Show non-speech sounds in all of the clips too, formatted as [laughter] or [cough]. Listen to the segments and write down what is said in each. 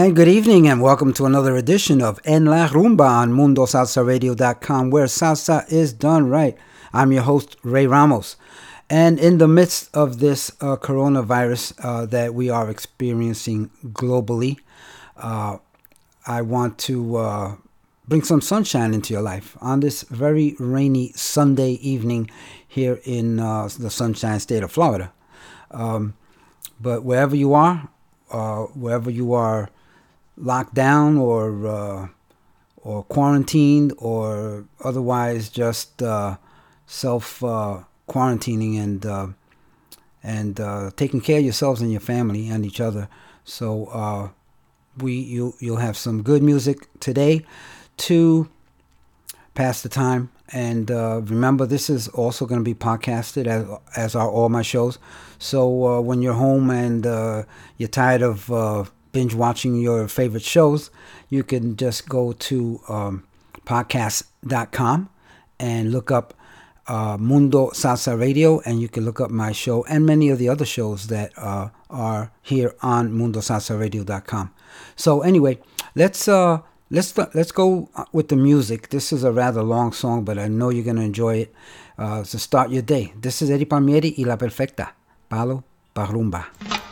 And good evening, and welcome to another edition of En La Rumba on MundoSalsaRadio.com, where salsa is done right. I'm your host, Ray Ramos. And in the midst of this uh, coronavirus uh, that we are experiencing globally, uh, I want to uh, bring some sunshine into your life on this very rainy Sunday evening here in uh, the sunshine state of Florida. Um, but wherever you are, uh, wherever you are locked down or uh, or quarantined or otherwise just uh, self uh, quarantining and uh, and uh, taking care of yourselves and your family and each other. So uh, we you you'll have some good music today to pass the time. And remember, this is also going to be podcasted as as are all my shows. So when you're home and you're tired of binge watching your favorite shows, you can just go to um, podcast.com and look up uh, Mundo Salsa Radio, and you can look up my show and many of the other shows that uh, are here on MundoSalsaRadio.com. So anyway, let's uh, let's let's go with the music. This is a rather long song, but I know you're gonna enjoy it. Uh, to start your day, this is Eddie Palmieri y La Perfecta, Palo Pa Rumba.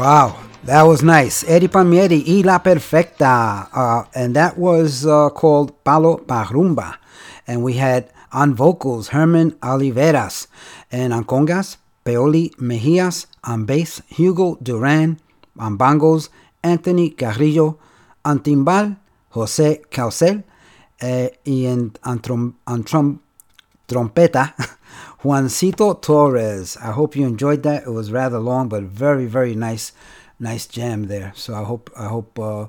Wow, that was nice. Eddie Palmieri y La Perfecta. Uh, and that was uh, called Palo Pa Rumba. And we had on vocals Herman Oliveras. And on congas, Peoli Mejias. On bass, Hugo Duran. On bongos, Anthony Carrillo. On timbal, Jose Caucel. Uh, y en, on, trom, on trom, trompeta, [laughs] Juancito Torres. I hope you enjoyed that. It was rather long, but very, very nice, nice jam there. So I hope I hope uh,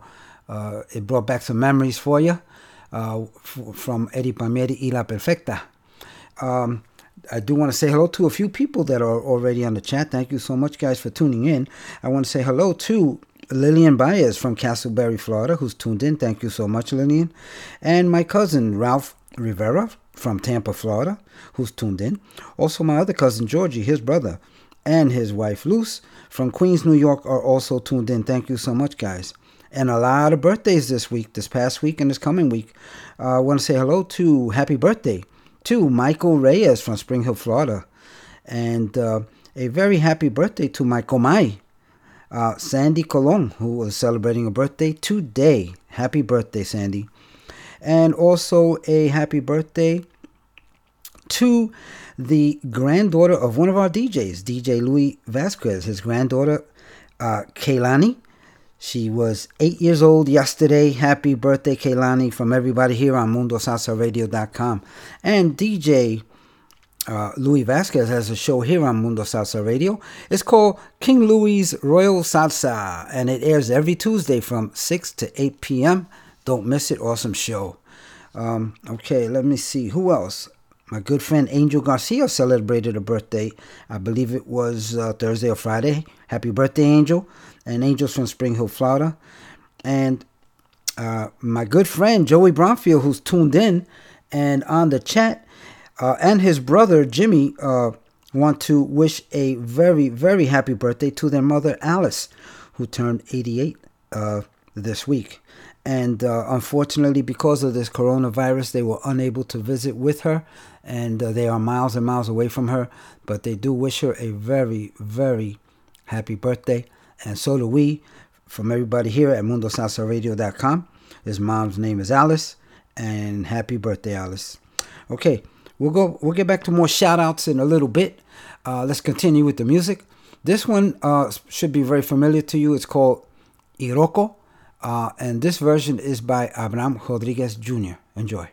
uh, it brought back some memories for you uh, f- from Eddie Palmieri y La Perfecta. Um, I do want to say hello to a few people that are already on the chat. Thank you so much, guys, for tuning in. I want to say hello to Lillian Baez from Casselberry, Florida, who's tuned in. Thank you so much, Lillian. And my cousin, Ralph Rivera from Tampa, Florida, who's tuned in. Also, my other cousin, Georgie, his brother, and his wife, Luce, from Queens, New York, are also tuned in. Thank you so much, guys. And a lot of birthdays this week, this past week, and this coming week. Uh, I want to say hello to happy birthday to Michael Reyes from Spring Hill, Florida. And uh, a very happy birthday to my Komai, uh, Sandy Colon, who is celebrating a birthday today. Happy birthday, Sandy. And also a happy birthday to the granddaughter of one of our DJs, DJ Louis Vasquez, his granddaughter, uh, Kaylani. She was eight years old yesterday. Happy birthday, Kaylani, from everybody here on MundoSalsaRadio.com. And DJ uh, Louis Vasquez has a show here on Mundo Salsa Radio. It's called King Louis Royal Salsa, and it airs every Tuesday from 6 to 8 p.m. Don't miss it. Awesome show. Um, okay, let me see. Who else? My good friend Angel Garcia celebrated a birthday. I believe it was uh, Thursday or Friday. Happy birthday, Angel. And Angel's from Spring Hill, Florida. And uh, my good friend Joey Bromfield, who's tuned in and on the chat, uh, and his brother Jimmy uh, want to wish a very, very happy birthday to their mother Alice, who turned 88 uh, this week. And uh, unfortunately, because of this coronavirus, they were unable to visit with her, and uh, they are miles and miles away from her. But they do wish her a very, very happy birthday, and so do we from everybody here at MundoSalsaRadio.com. His mom's name is Alice, and happy birthday, Alice. Okay, we'll go. We'll get back to more shout outs in a little bit. Uh, let's continue with the music. This one uh, should be very familiar to you. It's called Iroko. Uh, and this version is by Abraham Rodriguez Jr. Enjoy.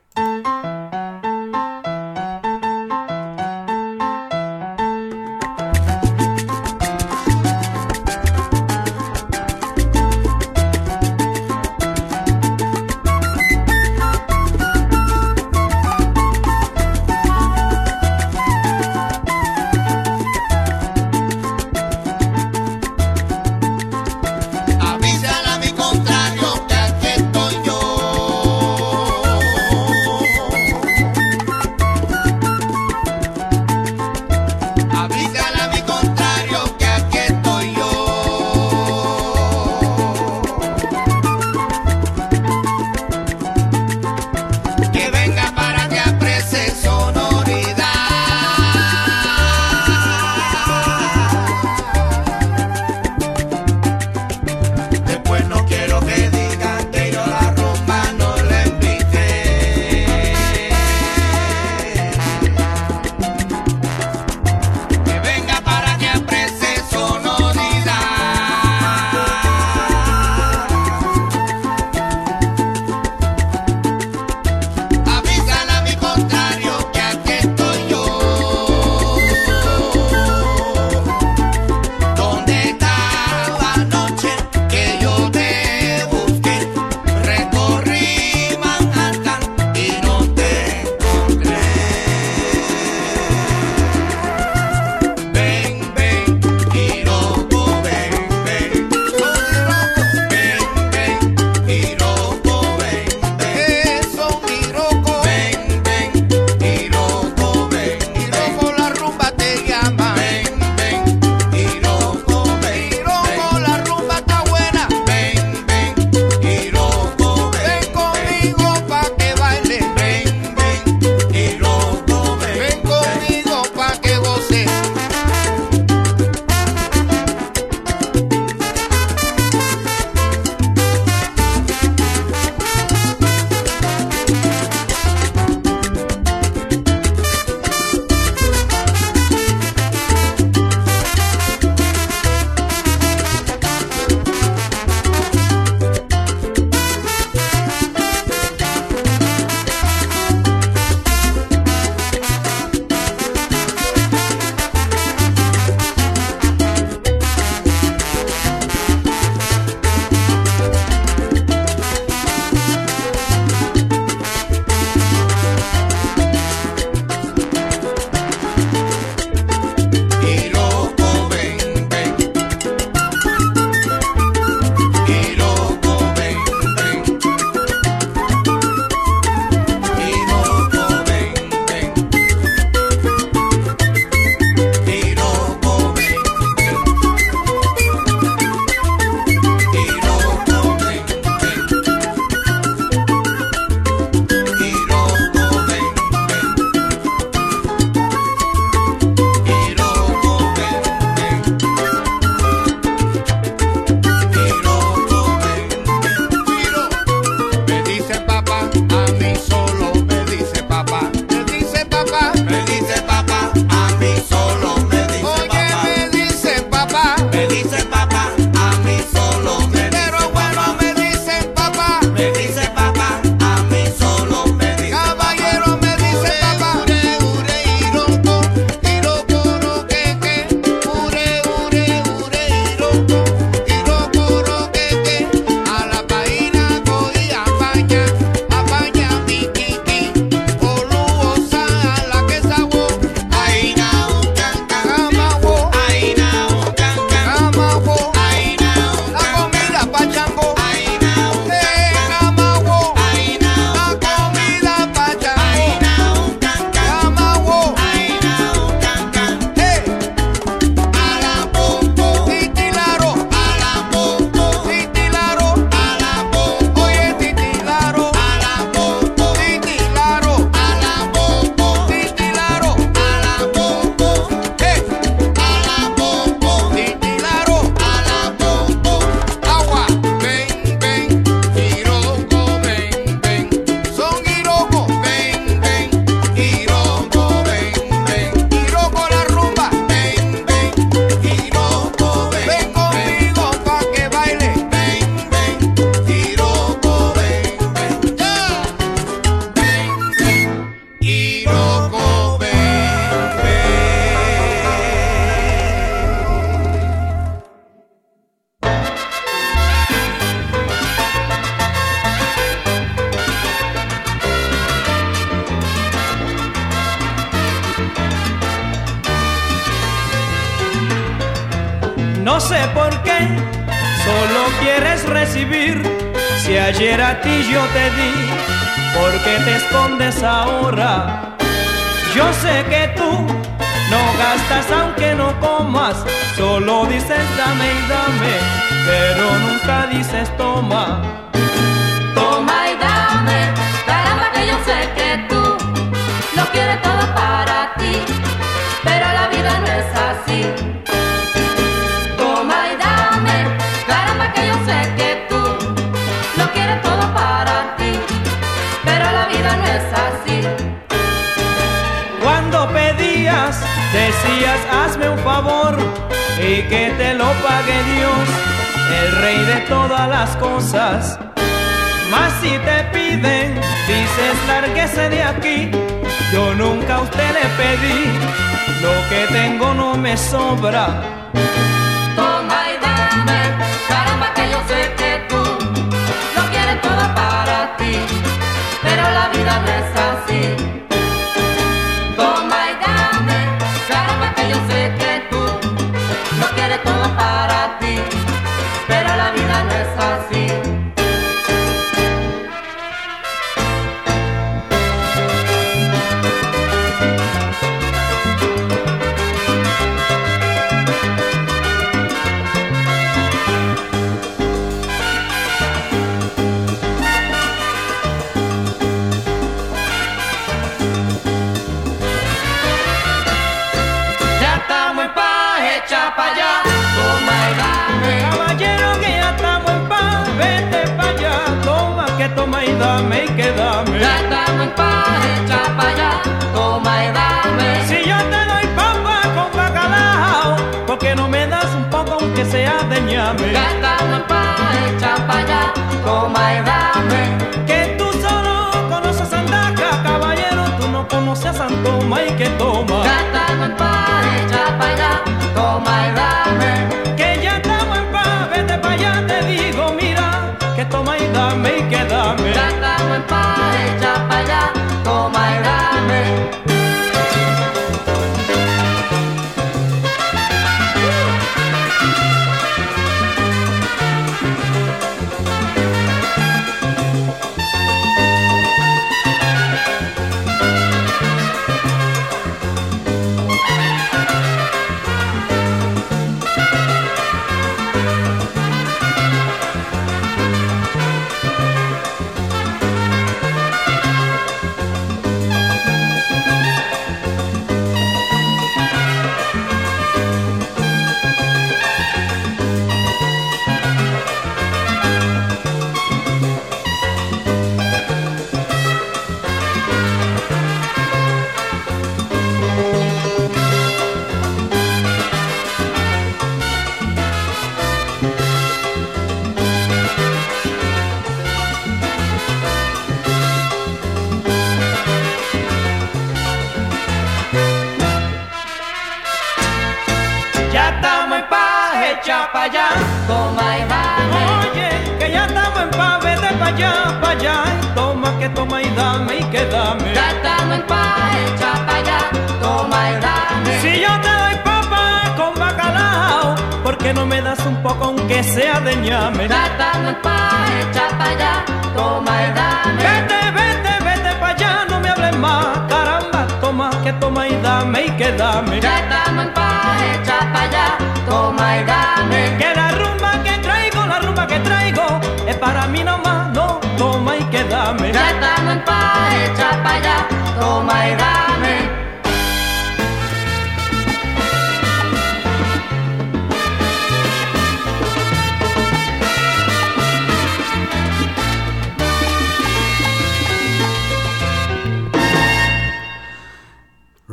toma y dame y que dame. Ya estamos en paz, echa para allá, toma y dame. Que la rumba que traigo, la rumba que traigo, es para mí nomás, no, toma y que dame. Ya estamos en paz, echa para allá, toma y dame.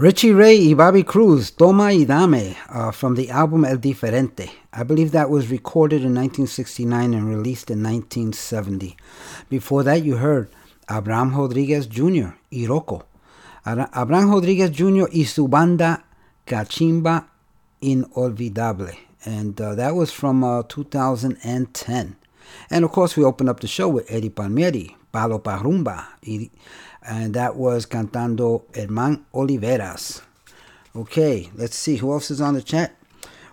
Richie Ray y Bobby Cruz, Toma y Dame, uh, from the album El Diferente. I believe that was recorded in 1969 and released in 1970. Before that, you heard Abraham Rodriguez Jr. "Iroko," Abraham Rodriguez Jr. y su banda Cachimba Inolvidable. And uh, that was from uh, 2010. And of course, we opened up the show with Eddie Palmieri, Palo Pa Rumba. y and that was Cantando Herman Oliveras. Okay, let's see who else is on the chat.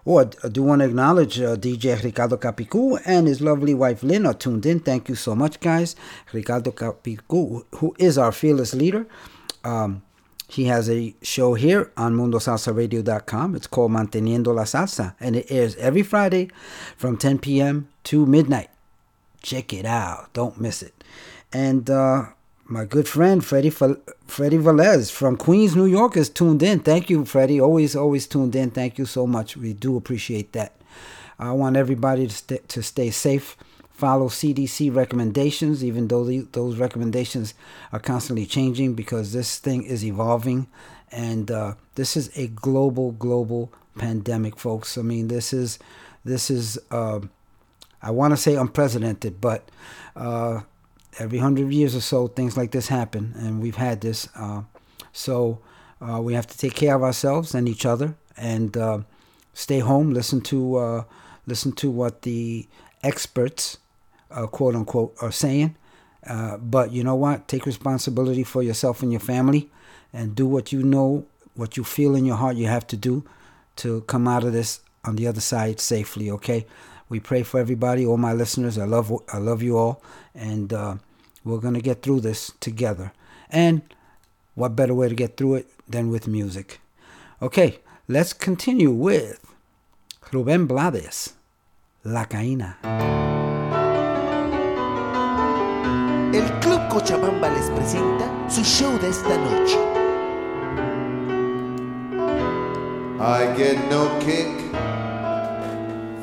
Oh, I do want to acknowledge uh, DJ Ricardo Capicu and his lovely wife Lynn are tuned in. Thank you so much, guys. Ricardo Capicu, who is our fearless leader, um, he has a show here on MundoSalsaRadio.com. It's called Manteniendo la Salsa, and it airs every Friday from 10 p.m. to midnight. Check it out. Don't miss it. And uh, my good friend Freddie Freddie Velez from Queens, New York, is tuned in. Thank you, Freddie. Always, always tuned in. Thank you so much. We do appreciate that. I want everybody to stay, to stay safe. Follow CDC recommendations, even though the, those recommendations are constantly changing because this thing is evolving, and uh, this is a global, global pandemic, folks. I mean, this is this is uh, I want to say unprecedented, but uh, every hundred years or so, things like this happen, and we've had this. Uh, so uh, we have to take care of ourselves and each other, and uh, stay home. Listen to uh, listen to what the experts, uh, quote unquote, are saying. Uh, but you know what? Take responsibility for yourself and your family, and do what you know, what you feel in your heart you have to do to come out of this on the other side safely. Okay. We pray for everybody, all my listeners. I love I love you all, and uh, we're gonna get through this together. And what better way to get through it than with music? Okay, let's continue with Rubén Blades, La Caína. El Club Cochabamba les presenta su show de esta noche. I get no kick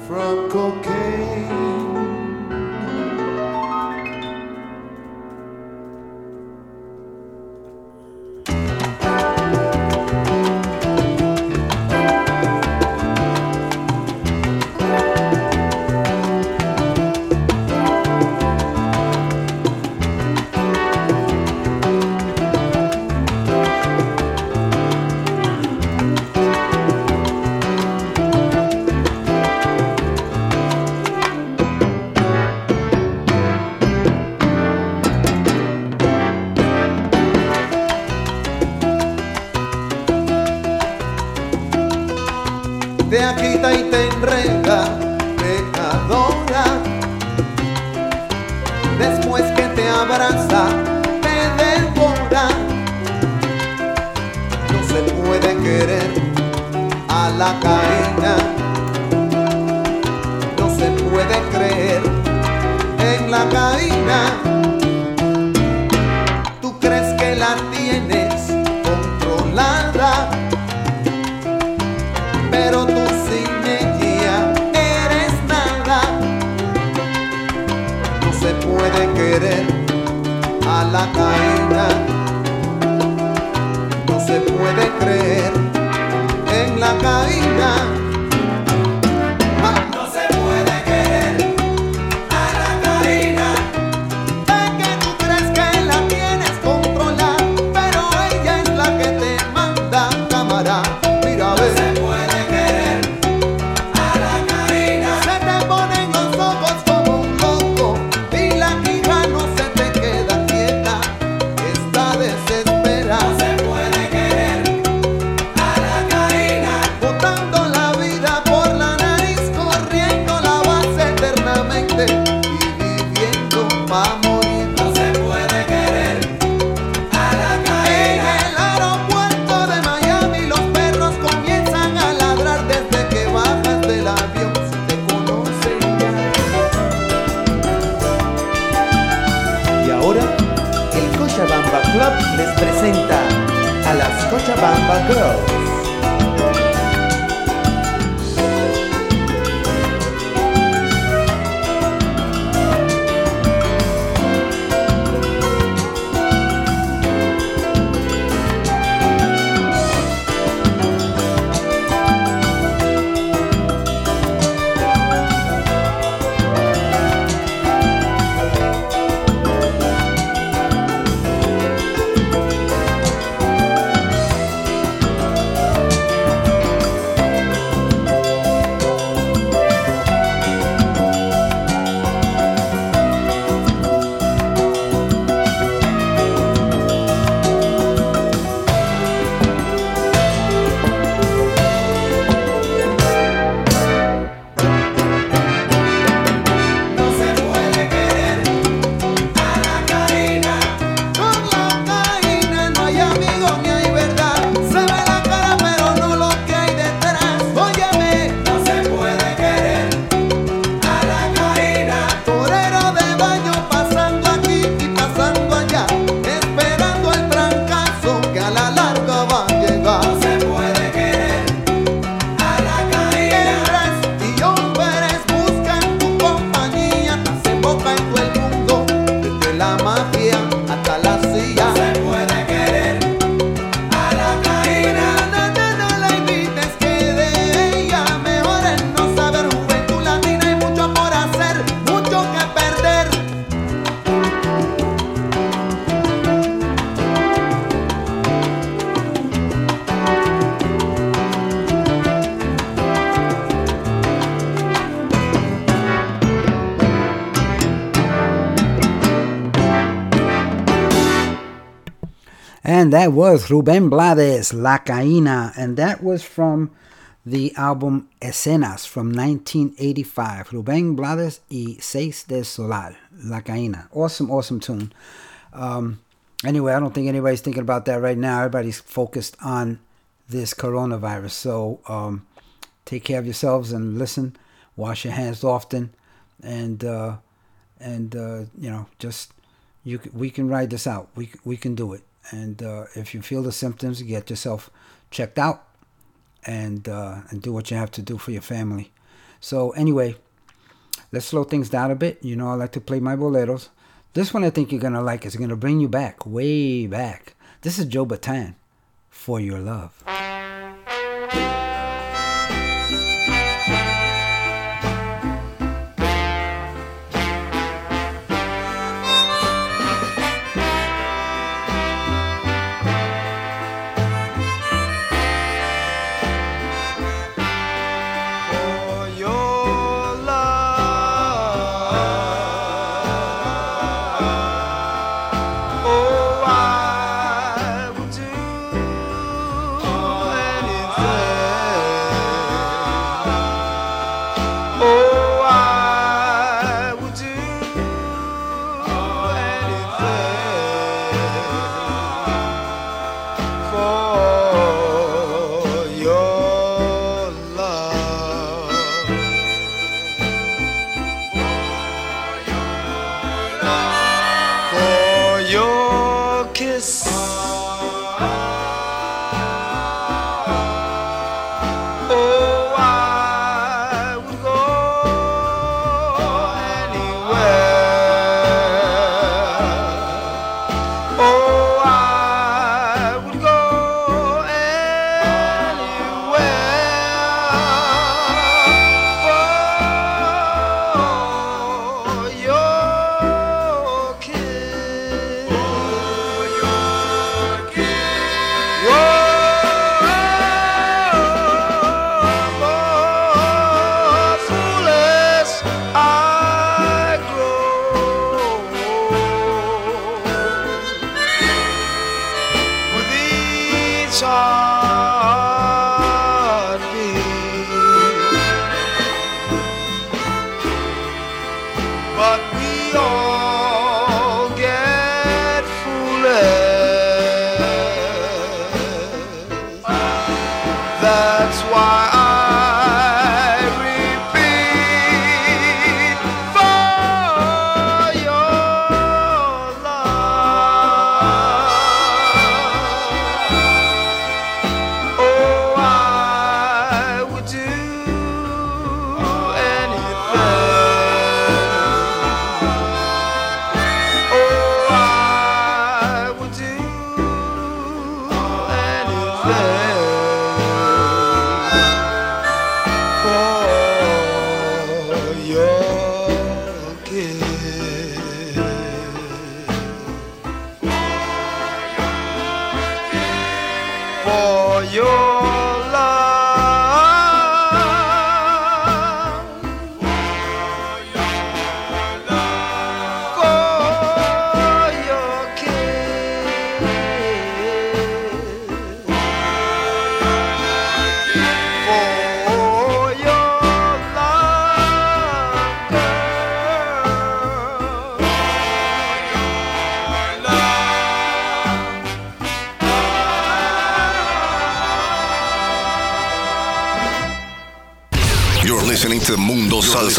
from cocaine. And that was Ruben Blades, La Caína, and that was from the album Escenas from 1985. Ruben Blades y Seis de Solar, La Caína. Awesome, awesome tune. Um, anyway, I don't think anybody's thinking about that right now. Everybody's focused on this coronavirus. So um, take care of yourselves and listen. Wash your hands often, and uh, and uh, you know just you we can ride this out. We we can do it. And uh, if you feel the symptoms, get yourself checked out and uh, and do what you have to do for your family. So anyway, let's slow things down a bit. You know I like to play my boleros. This one I think you're gonna like. It's gonna bring you back, way back. This is Joe Bataan, for your love.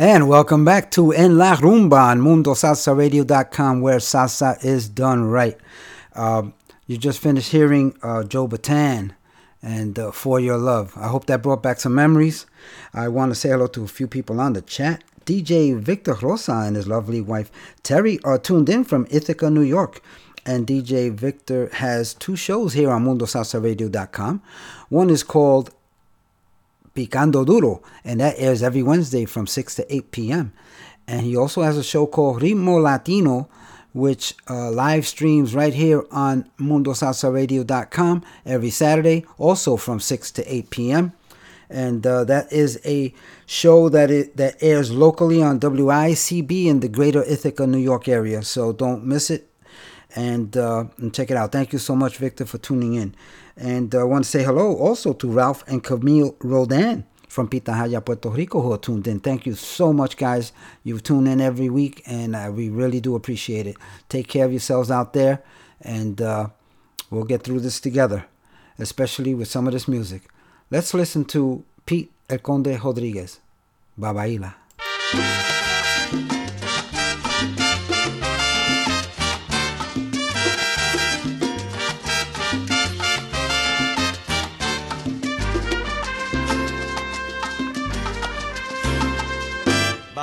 And welcome back to En La Rumba on MundoSalsaRadio.com, where salsa is done right. Um, you just finished hearing uh, Joe Bataan and uh, For Your Love. I hope that brought back some memories. I want to say hello to a few people on the chat. DJ Victor Rosa and his lovely wife Terry are tuned in from Ithaca, New York. and DJ Victor has two shows here on MundoSalsaRadio.com. One is called Picando Duro, and that airs every Wednesday from 6 to 8 p.m. And he also has a show called Ritmo Latino, which uh, live streams right here on MundoSalsaRadio.com every Saturday, also from 6 to 8 p.m. And uh, that is a show that it, that airs locally on WICB in the greater Ithaca, New York area. So don't miss it and, uh, and check it out. Thank you so much, Victor, for tuning in. And I want to say hello also to Ralph and Camille Rodan from Pitahaya, Puerto Rico, who are tuned in. Thank you so much, guys. You've tuned in every week, and uh, we really do appreciate it. Take care of yourselves out there, and uh, we'll get through this together, especially with some of this music. Let's listen to Pete El Conde Rodriguez, Babaila.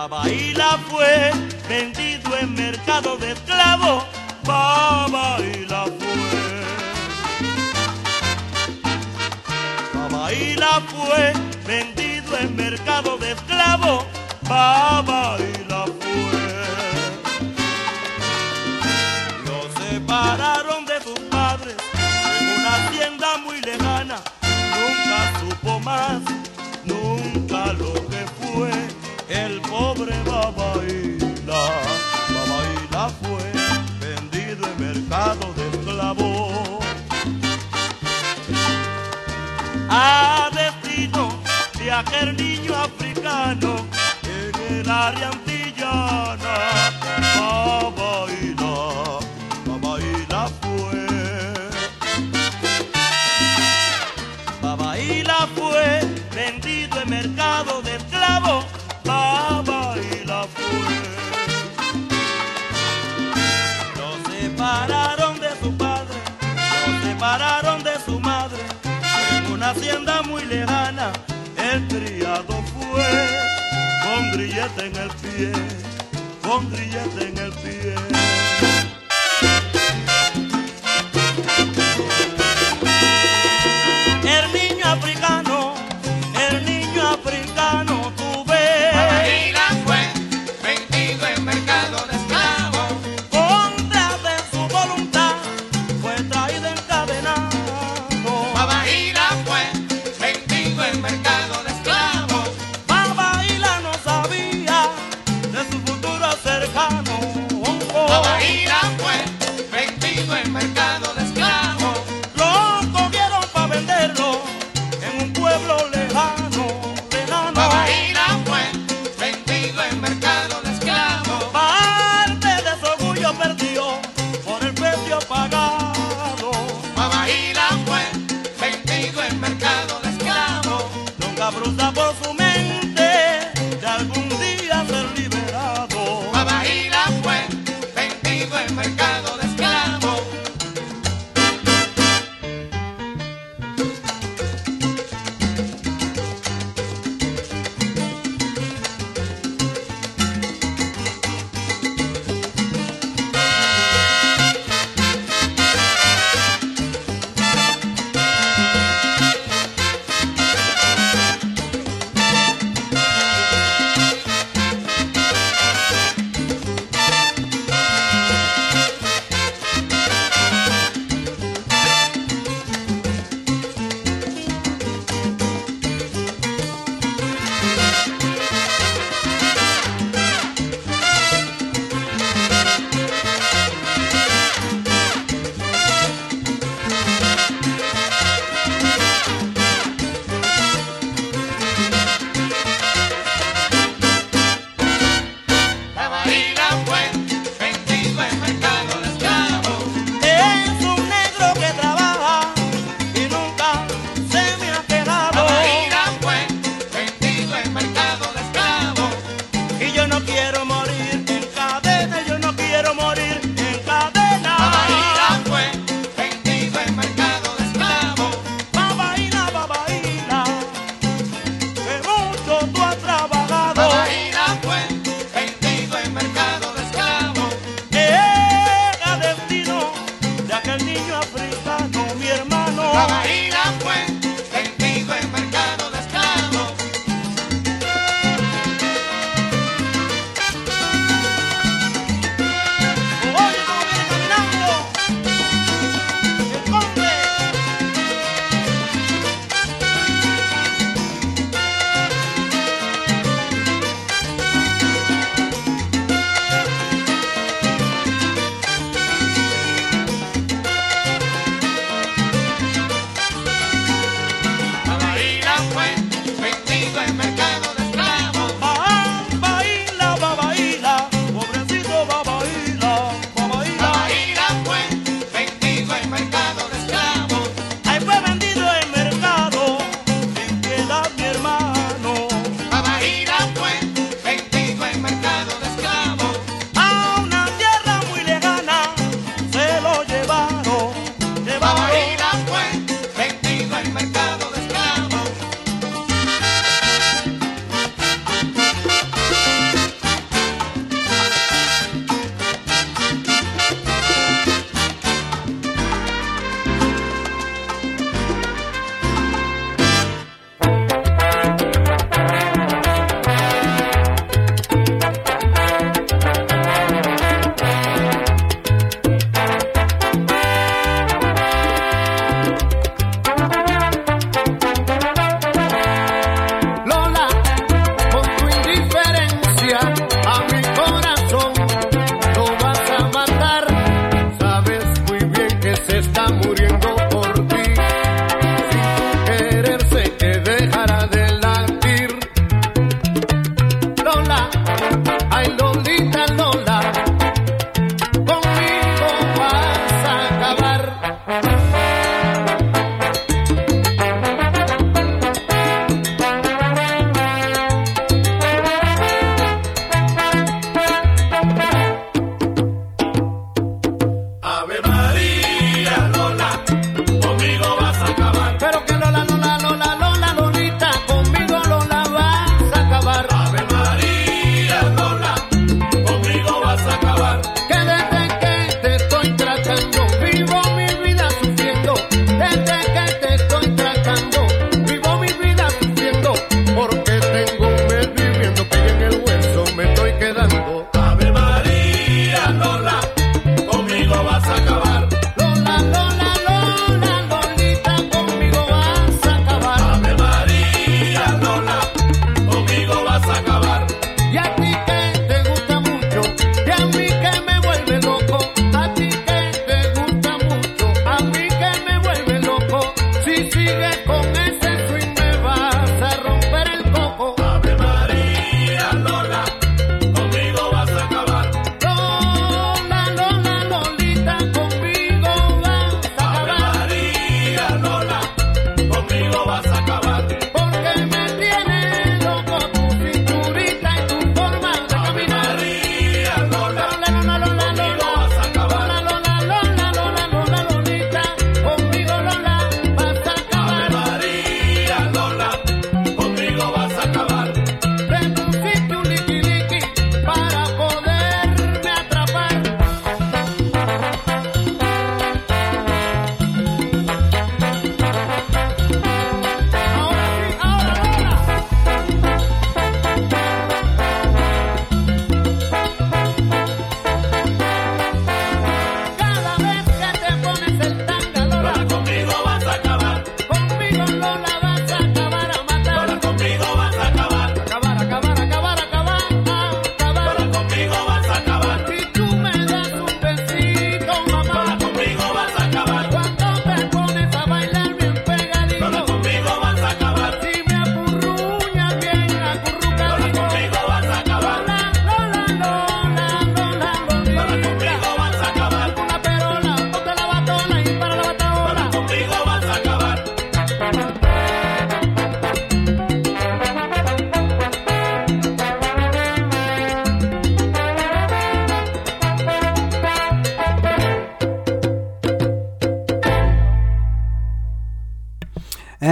Babaila fue vendido en mercado de esclavos. Babaila fue. Babaila fue vendido en mercado de esclavos. Babaila fue. Lo separaron de sus padres en una hacienda muy lejana. Nunca supo más, nunca lo que fue el pobre Babaila. Babaila fue vendido en mercado de esclavos. A destino de aquel niño africano en el área antillana. Hacienda muy lejana, el criado fue con grillete en el pie, con grillete en el pie.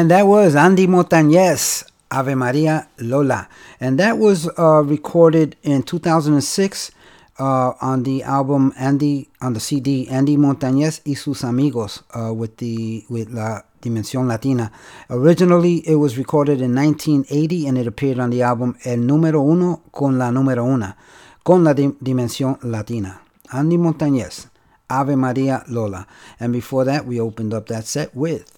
And that was Andy Montañez, Ave Maria Lola. And that was uh, recorded in 2006 uh, on the album Andy, on the CD Andy Montañez y sus amigos uh, with the with La Dimensión Latina. Originally, it was recorded in 1980 and it appeared on the album El Número Uno con la Número Una, con la Dim- Dimensión Latina. Andy Montañez, Ave Maria Lola. And before that, we opened up that set with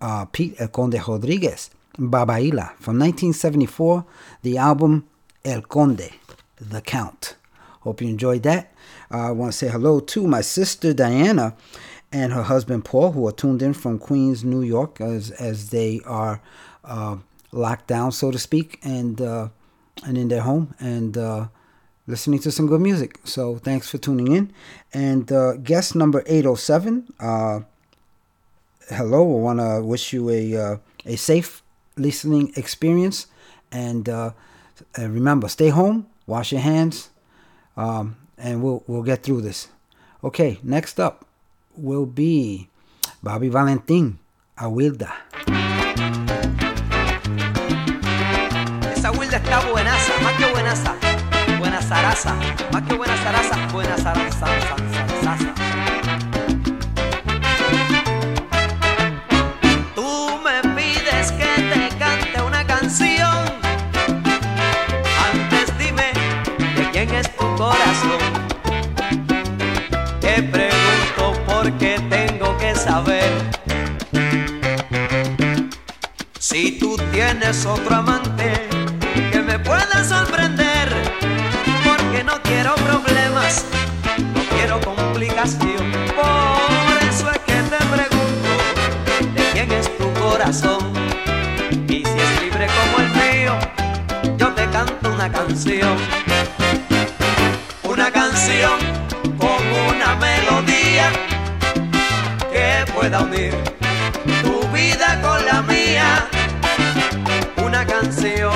uh, Pete El Conde Rodriguez, Babaila, from 1974, the album El Conde, The Count. Hope you enjoyed that. Uh, I want to say hello to my sister Diana and her husband Paul, who are tuned in from Queens, New York, as as they are uh, locked down, so to speak, and uh, and in their home and uh, listening to some good music. So thanks for tuning in. And uh, guest number eight oh seven. Hello. I want to wish you a uh, a safe listening experience, and uh, remember, stay home, wash your hands, um, and we'll we'll get through this. Okay, next up will be Bobby Valentin, Awilda. Esa Wilda está buenaza, más que buenaza. Buena zaraza, más que buena zaraza, buena zaraza. zaraza. Tú corazón. Te pregunto porque tengo que saber. Si tú tienes otro amante que me pueda sorprender, porque no quiero problemas, no quiero complicación. Por eso es que te pregunto de quién es tu corazón. Y si es libre como el mío, yo te canto una canción. Una canción con una melodía que pueda unir tu vida con la mía. Una canción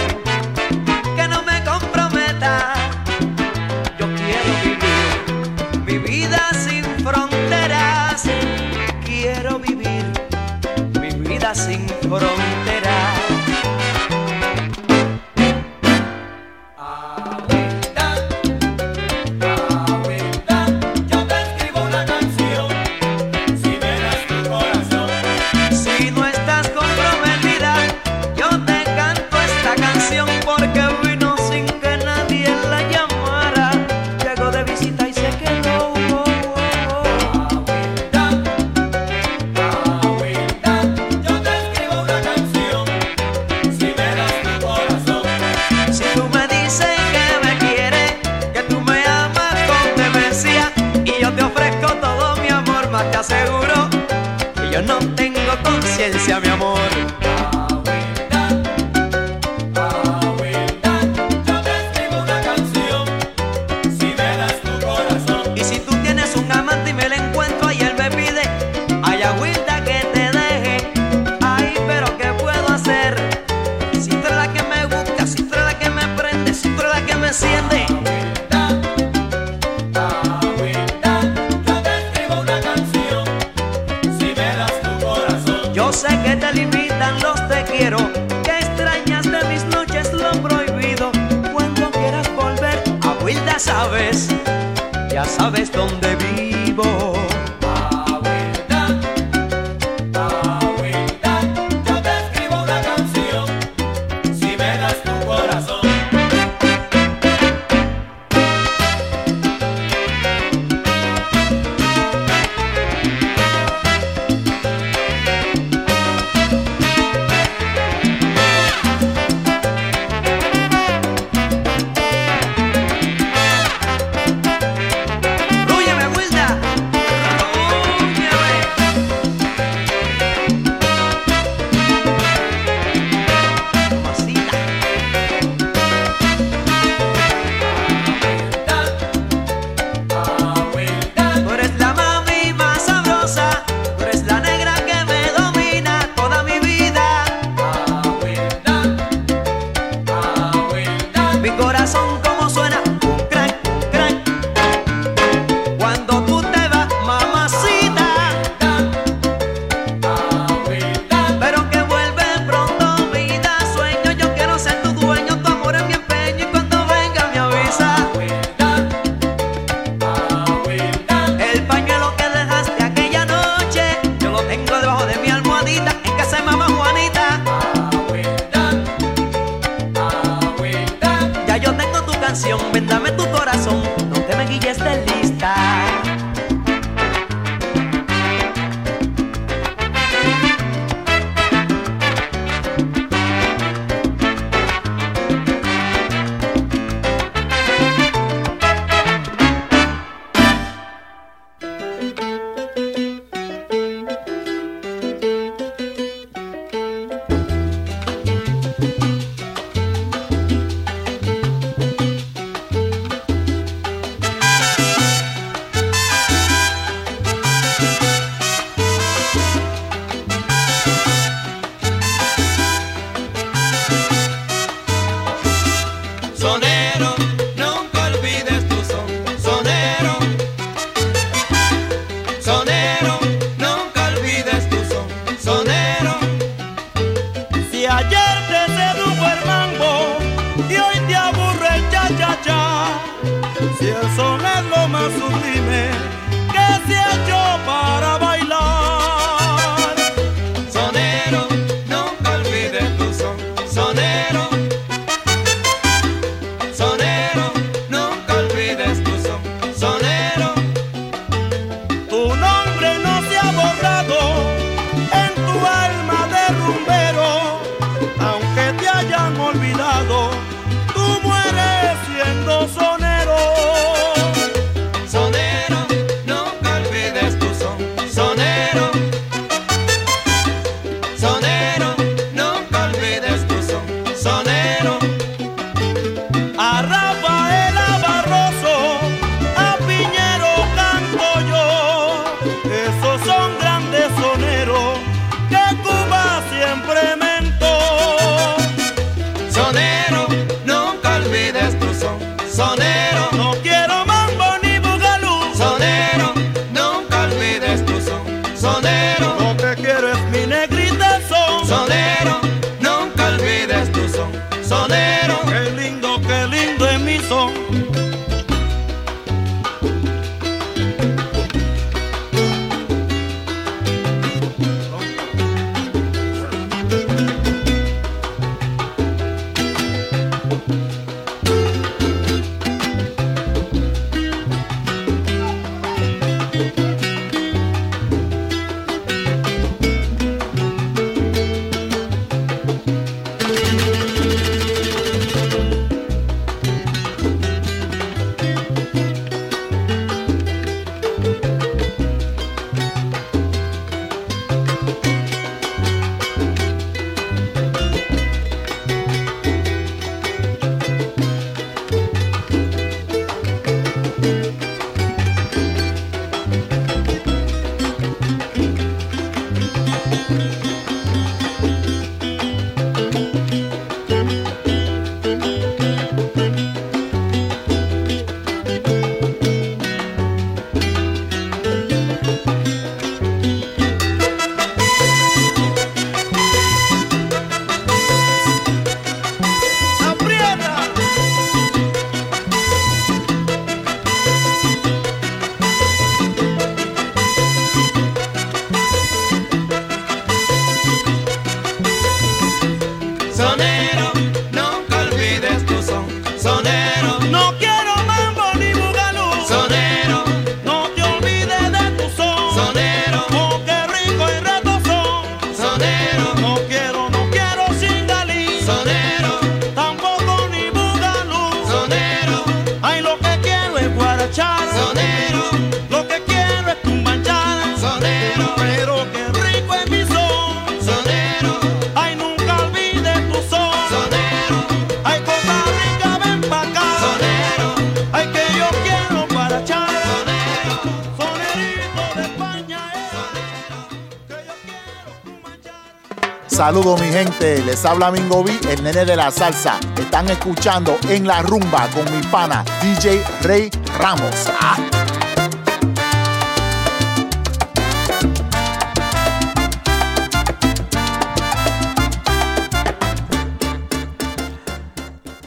habla Mingo B, el nene de la salsa. Están escuchando en la rumba con mi pana DJ Rey Ramos. Ah.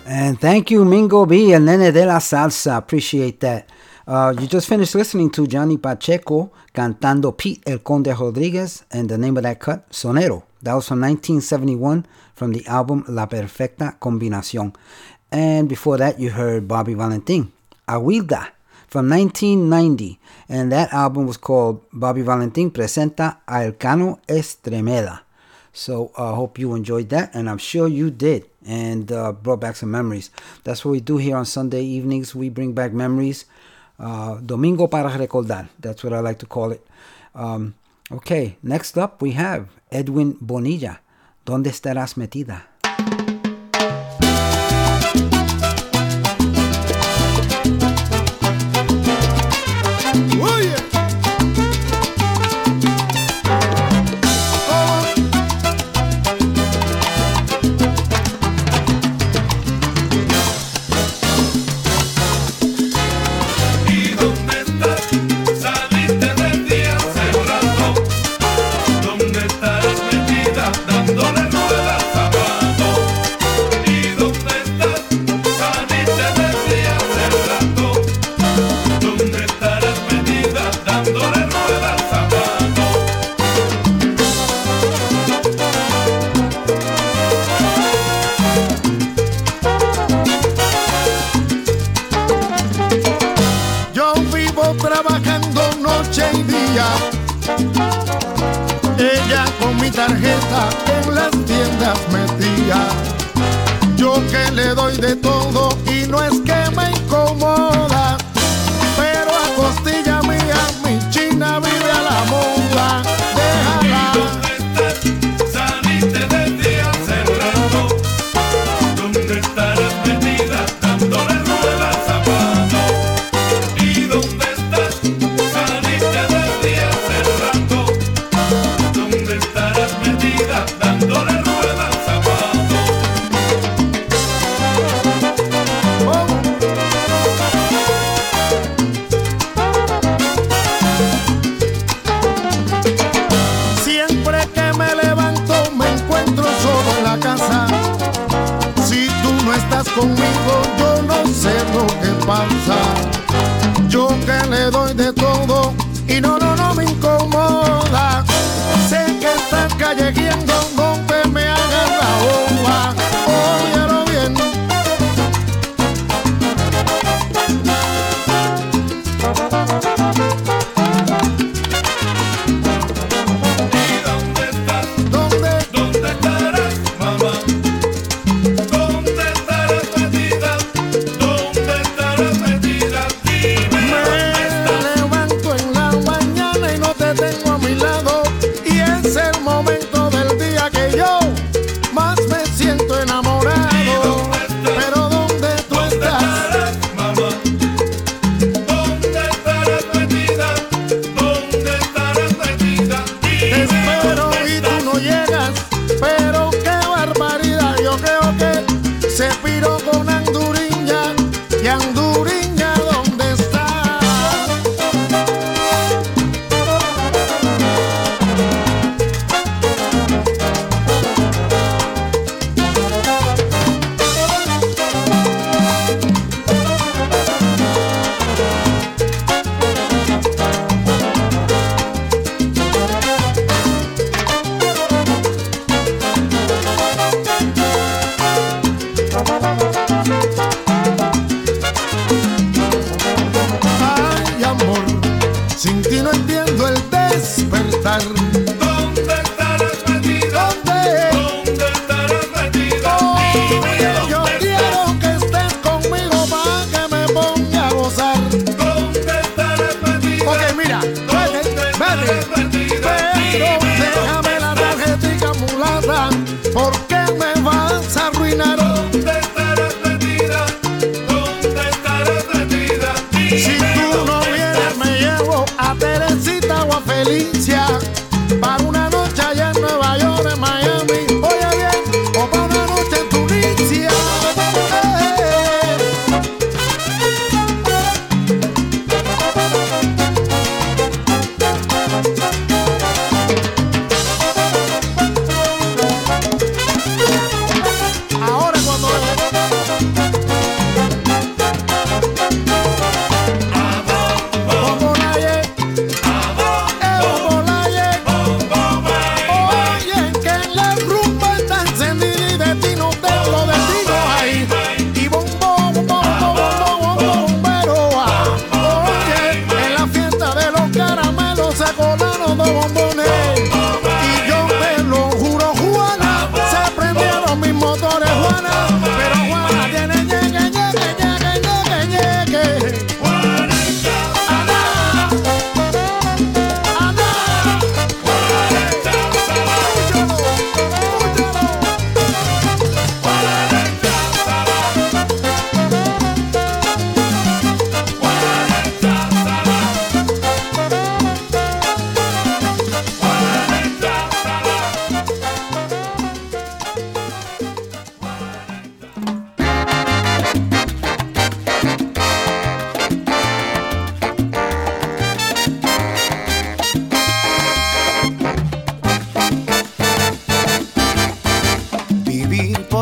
And thank you, Mingo B, El Nene de la Salsa. Appreciate that. Uh, you just finished listening to Johnny Pacheco cantando Pete El Conde Rodriguez, and the name of that cut, Sonero. That was from 1971 from the album La Perfecta Combinación. And before that, you heard Bobby Valentin, Awilda, from 1990. And that album was called Bobby Valentin Presenta a El Cano Estremera. So I uh, hope you enjoyed that, and I'm sure you did, and uh, brought back some memories. That's what we do here on Sunday evenings. We bring back memories. Uh, Domingo para recordar. That's what I like to call it. Um, okay, next up we have Edwin Bonilla. ¿Dónde estarás metida? paz.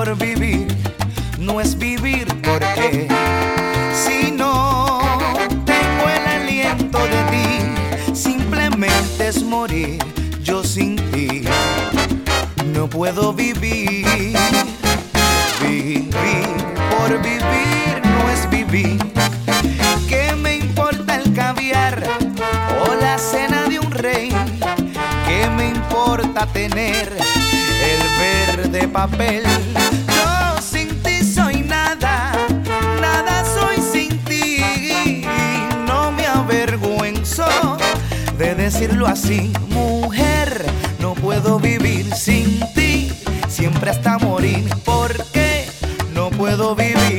por vivir no es vivir porque si no tengo el aliento de ti, simplemente es morir yo sin ti. No puedo vivir, vivir por vivir no es vivir. ¿Qué me importa el caviar o la cena de un rey? ¿Qué me importa tener el verde papel? Así, mujer. No puedo vivir sin ti, siempre hasta morir. porque no puedo vivir?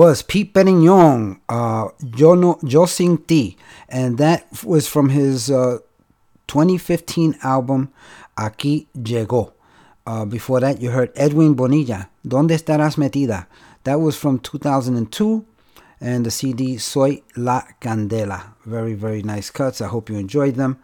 Was Pete Benignon, uh, Yo, no, Yo Sin Ti. And that was from his uh, 2015 album, Aquí Llegó. Uh, before that, you heard Edwin Bonilla, Donde Estarás Metida? That was from 2002. And the CD, Soy La Candela. Very, very nice cuts. I hope you enjoyed them.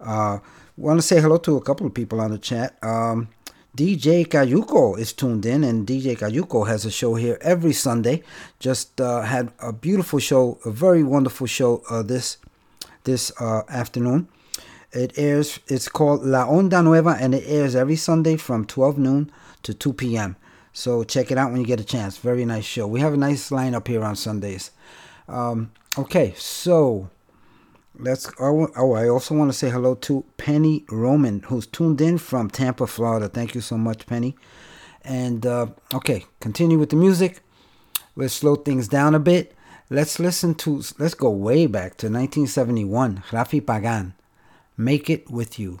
Uh, want to say hello to a couple of people on the chat. Um, DJ Cayuco is tuned in, and DJ Cayuco has a show here every Sunday. Just uh, had a beautiful show, a very wonderful show uh, this this uh, afternoon. It airs. It's called La Onda Nueva, and it airs every Sunday from 12 noon to 2 p.m. So check it out when you get a chance. Very nice show. We have a nice lineup here on Sundays. Um, okay, so let's. Oh, I also want to say hello to Penny Roman, who's tuned in from Tampa, Florida. Thank you so much, Penny. And uh, okay, continue with the music. Let's slow things down a bit. Let's listen to, let's go way back to 1971. Rafi Pagan, Make It With You.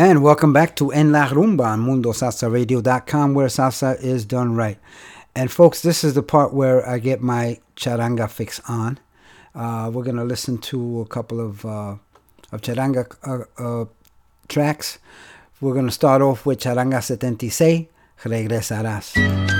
And welcome back to En La Rumba on MundoSalsaRadio.com, where salsa is done right. And folks, this is the part where I get my charanga fix on. Uh, we're gonna listen to a couple of uh, of charanga uh, uh, tracks. We're gonna start off with Charanga 76, Regresarás.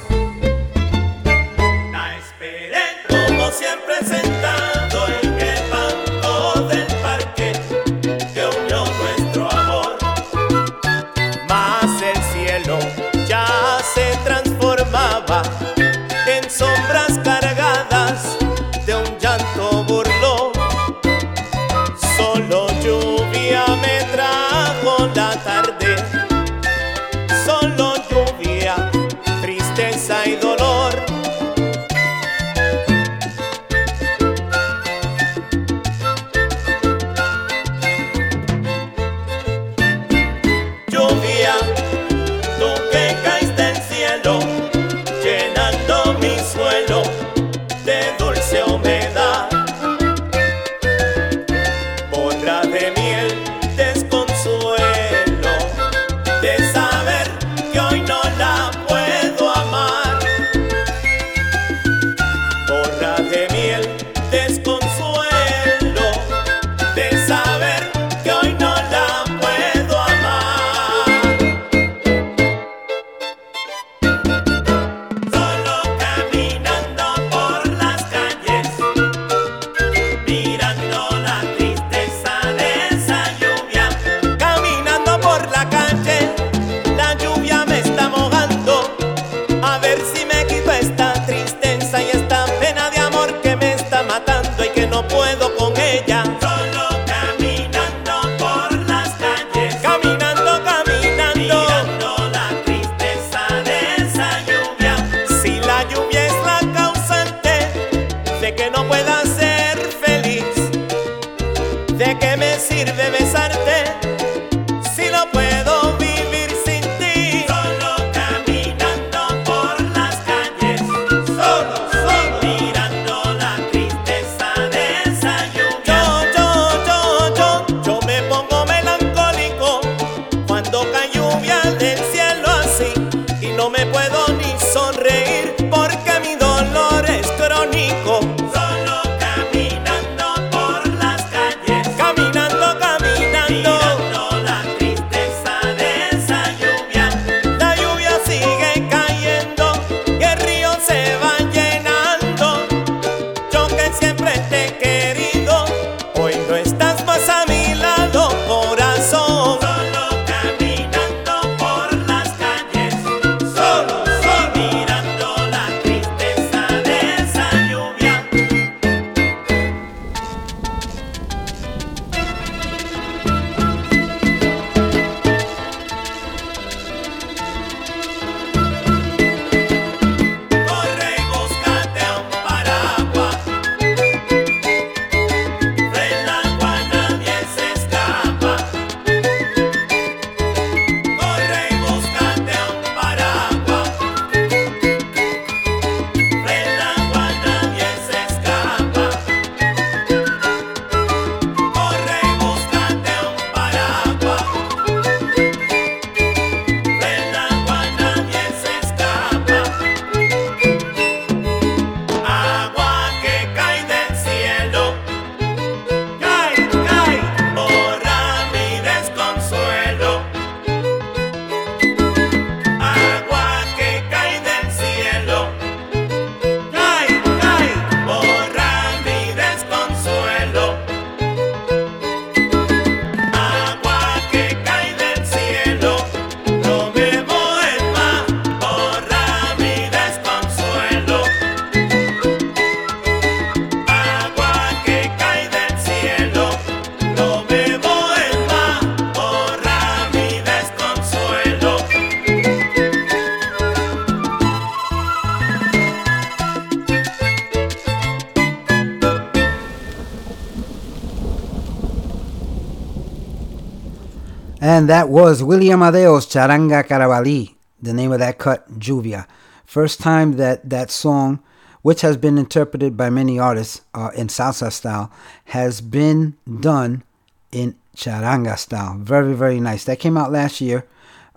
And that was Willie Amadeo's Charanga Carabalí, the name of that cut, Lluvia. First time that that song, which has been interpreted by many artists uh, in salsa style, has been done in charanga style. Very, very nice. That came out last year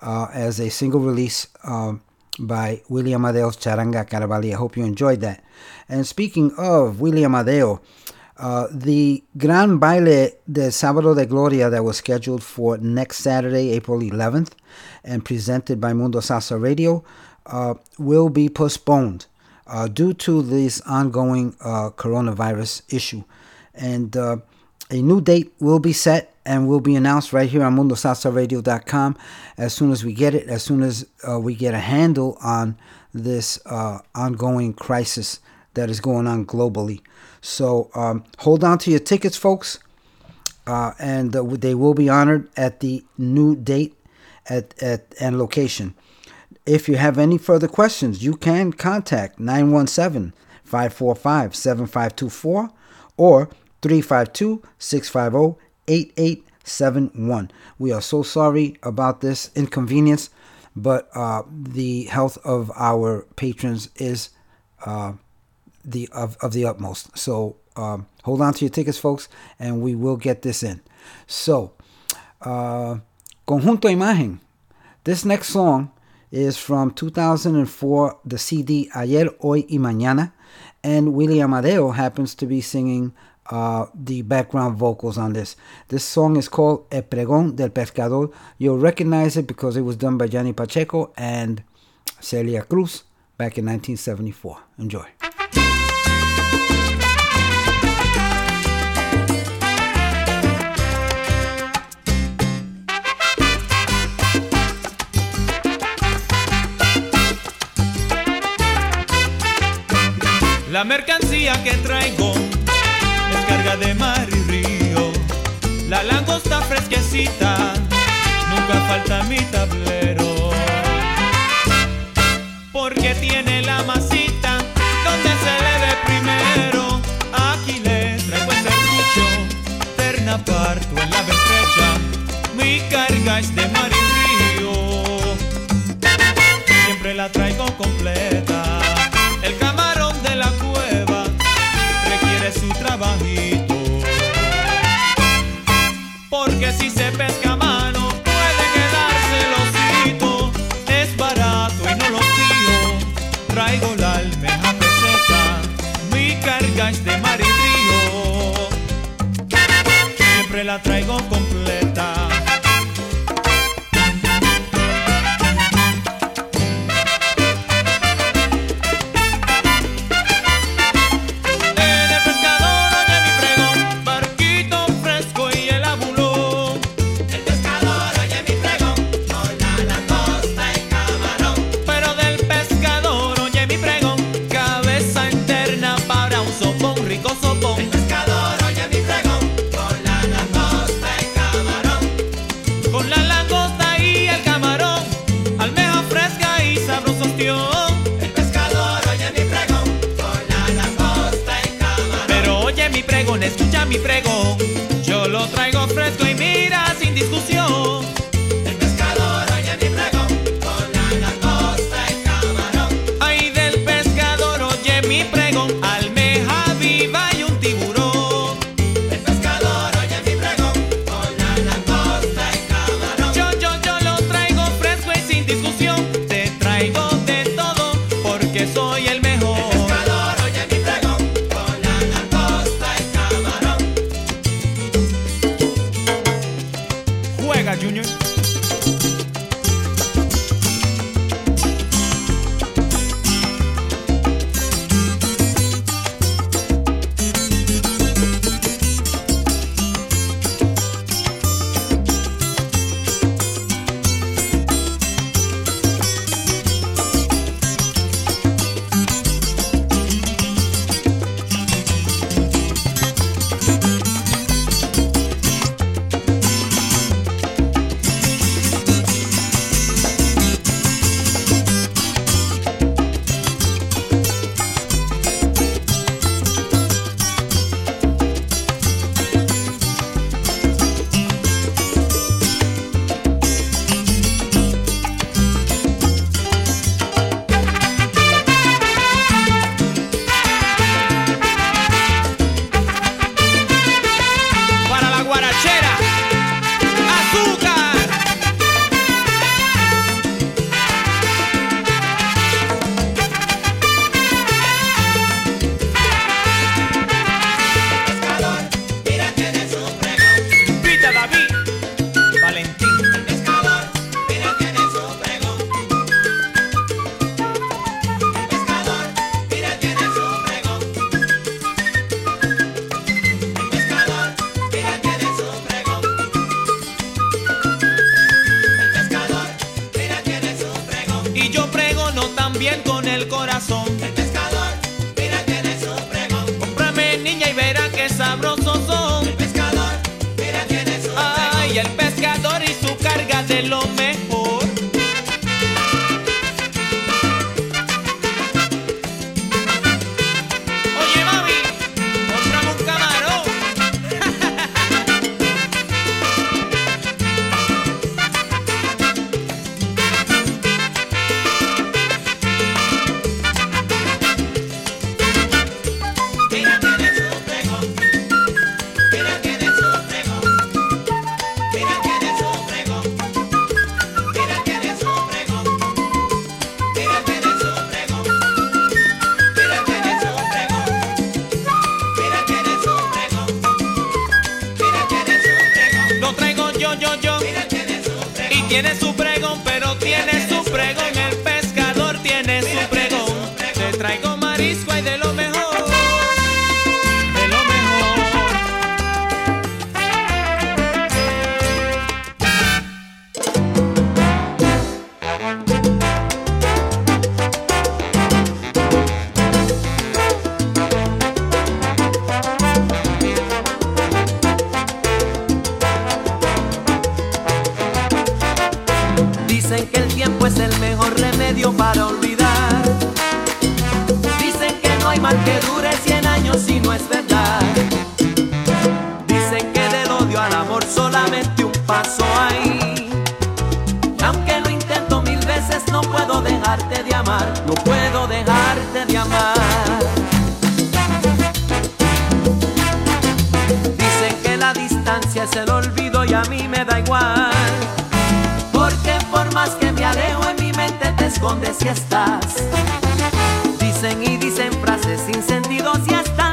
uh, as a single release um, by Willie Amadeo's Charanga Carabalí. I hope you enjoyed that. And speaking of William Amadeo, uh, the Gran Baile de Sábado de Gloria that was scheduled for next Saturday, April 11th, and presented by Mundo Salsa Radio, uh, will be postponed uh, due to this ongoing uh, coronavirus issue. And uh, a new date will be set and will be announced right here on MundoSalsaRadio.com as soon as we get it, as soon as we get a handle on this ongoing crisis that is going on globally. So um, hold on to your tickets, folks, uh, and uh, they will be honored at the new date at, at and location. If you have any further questions, you can contact 917 545 7524 or 352 650 8871. We are so sorry about this inconvenience, but uh, the health of our patrons is uh, the of, of the utmost. So um, hold on to your tickets, folks, and we will get this in. So, uh, Conjunto Imagen. This next song is from 2004, the CD Ayer, Hoy y Mañana, and Willie Amadeo happens to be singing uh, the background vocals on this. This song is called El Pregón del Pescador. You'll recognize it because it was done by Johnny Pacheco and Celia Cruz back in 1974. Enjoy. La mercancía que traigo es carga de mar y río. La langosta fresquecita, nunca falta mi tablero. Porque tiene la masita donde se le ve primero. Aquí le traigo el serrucho, terna parto en la estrecha. Mi carga es de mar y río. Siempre la traigo completa. Porque si se pesca sufre tu y donde si estás. Dicen y dicen frases sin sentido si estás.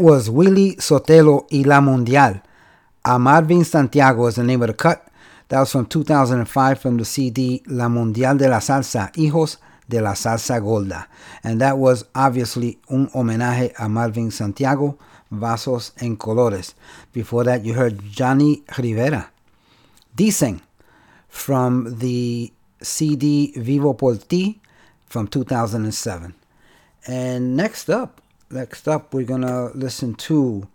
was Willie Sotelo y La Mundial. Uh, Marvin Santiago is the name of the cut. That was from 2005 from the CD La Mundial de la Salsa, Hijos de la Salsa Golda. And that was obviously un homenaje a Marvin Santiago, Vasos en Colores. Before that, you heard Johnny Rivera. Dicen from the CD Vivo Por Ti from 2007. And next up, next up, we're going to listen to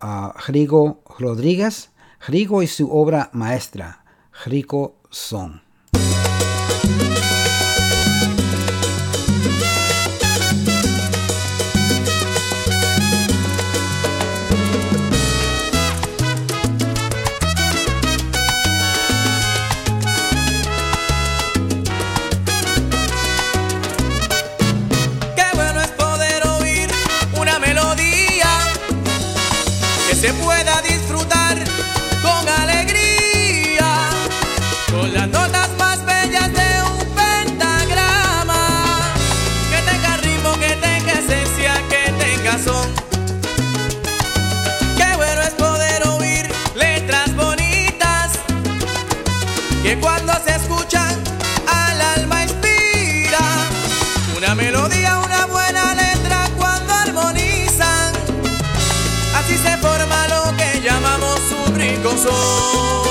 uh, Rigo Rodriguez. Rigo y su obra maestra, Rico Son. se. som.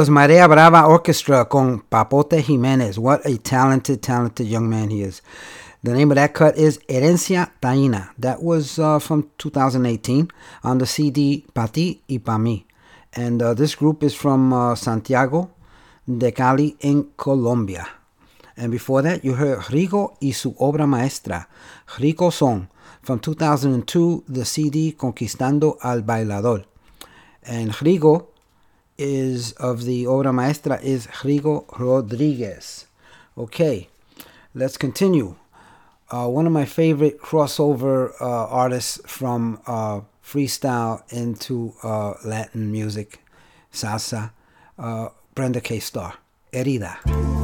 Was Marea Brava Orchestra con Papote Jimenez. What a talented, talented young man he is. The name of that cut is Herencia Taína. That was uh, from 2018 on the CD Pa Ti y Pa Mi. And uh, this group is from uh, Santiago de Cali in Colombia. And before that, you heard Rigo y su obra maestra, Rico Son, from 2002, the CD Conquistando al Bailador. And Rigo is of the obra maestra is Rigo Rodriguez. Okay, let's continue. Uh, one of my favorite crossover uh, artists from uh, freestyle into uh, Latin music, salsa, uh, Brenda K. Starr, Herida.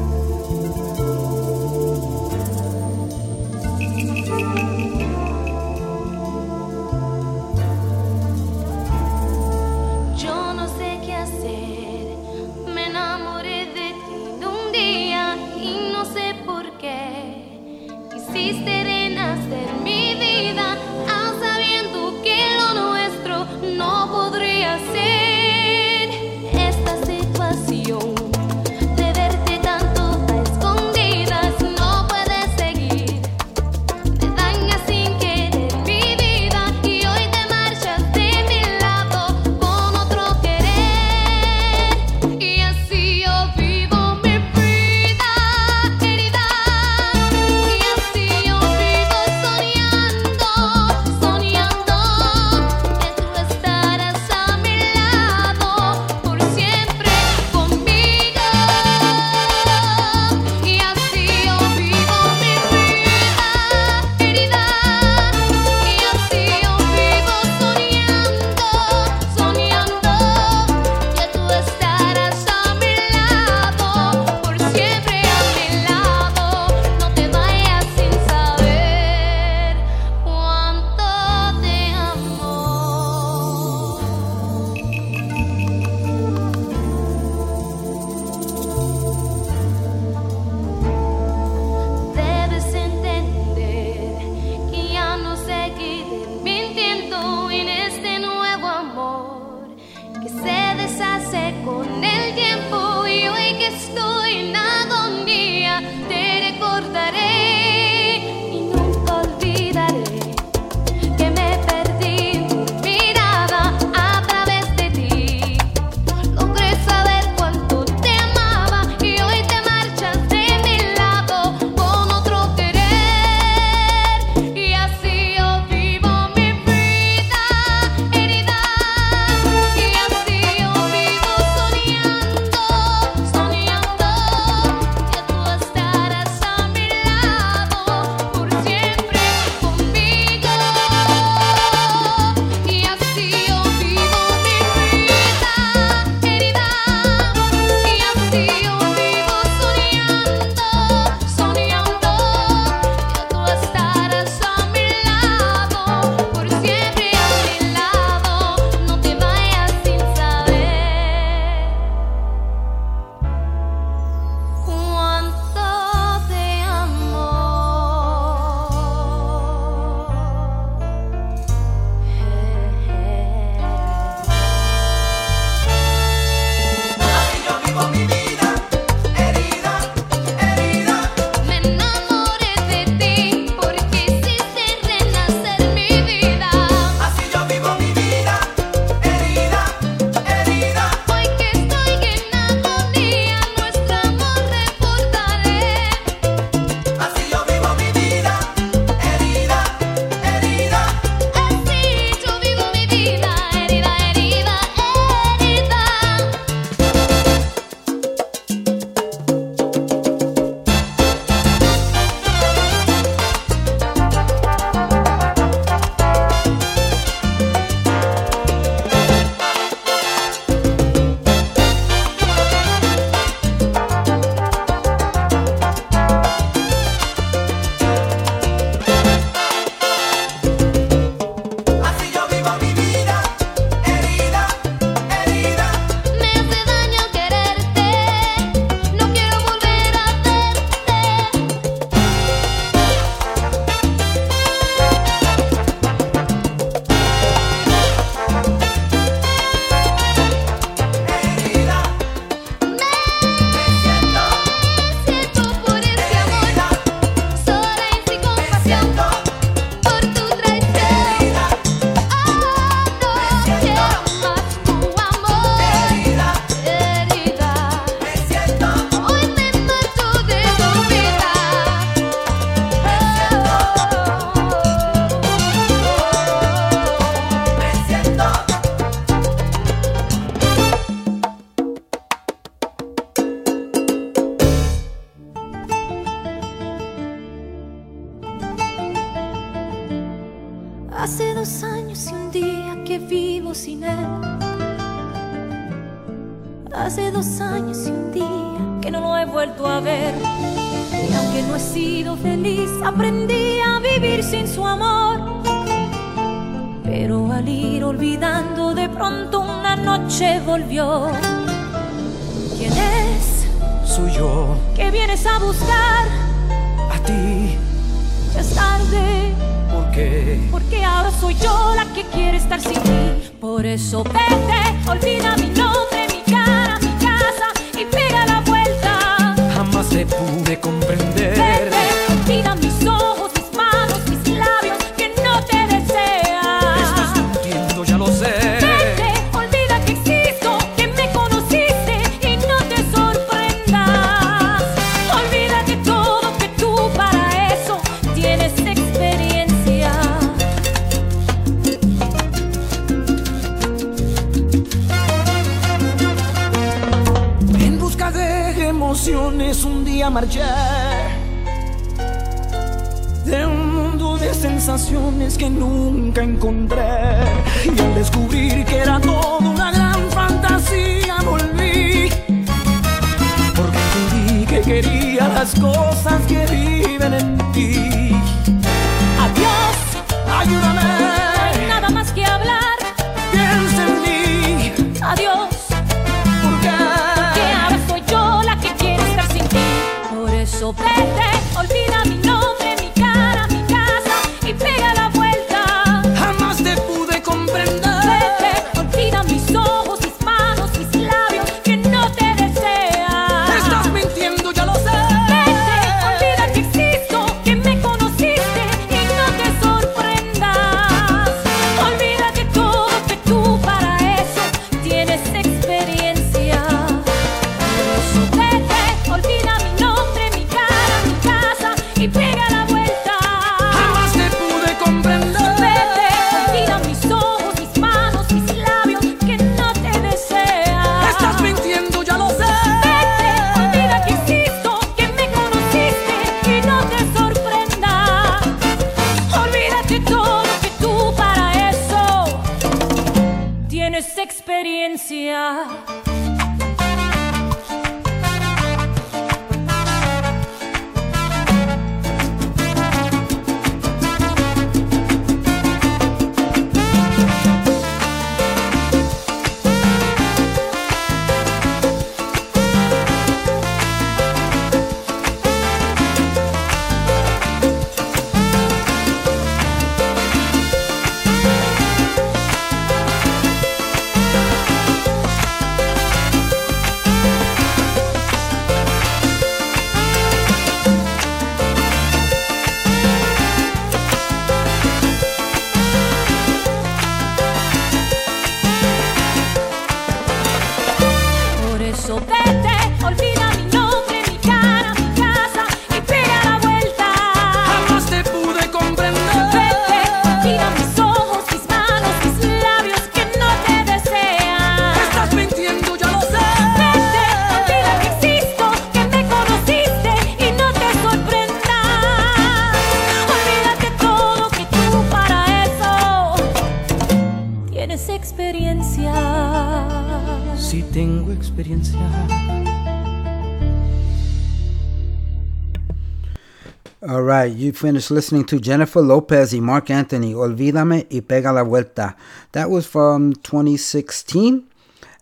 finished listening to Jennifer Lopez and Marc Anthony, Olvídame y Pega la Vuelta. That was from 2016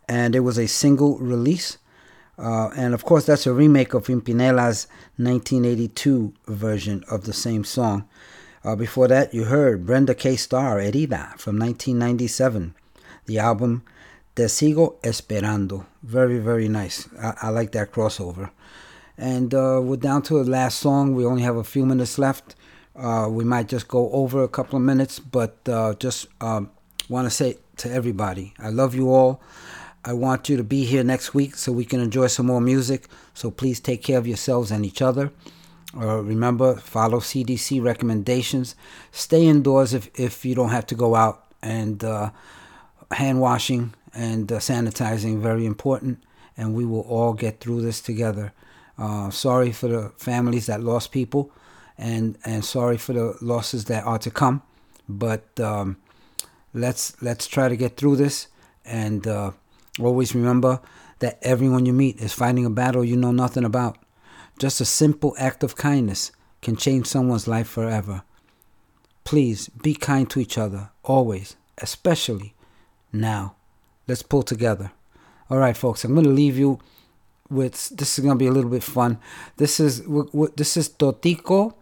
and it was a single release. Uh, and of course, that's a remake of Pimpinela's 1982 version of the same song. Uh, before that, you heard Brenda K. Starr, Herida, from 1997, the album Te Sigo Esperando. Very, very nice. I, I like that crossover. And uh, we're down to the last song. We only have a few minutes left. Uh, we might just go over a couple of minutes, but uh, just um, want to say to everybody, I love you all. I want you to be here next week so we can enjoy some more music. So please take care of yourselves and each other. Uh, remember, follow CDC recommendations. Stay indoors if, if you don't have to go out. And uh, hand washing and uh, sanitizing very important. And we will all get through this together. Uh, sorry for the families that lost people, and and sorry for the losses that are to come. But um, let's let's try to get through this, and uh, always remember that everyone you meet is fighting a battle you know nothing about. Just a simple act of kindness can change someone's life forever. Please be kind to each other always, especially now. Let's pull together. All right, folks, I'm going to leave you with this is going to be a little bit fun. This is this is Totico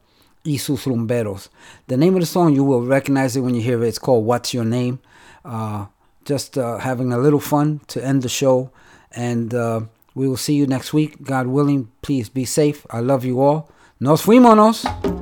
y sus rumberos. The name of the song you will recognize it when you hear it. It's called "What's Your Name." Uh, just uh, having a little fun to end the show, and uh, we will see you next week, God willing. Please be safe. I love you all. Nos fuimos.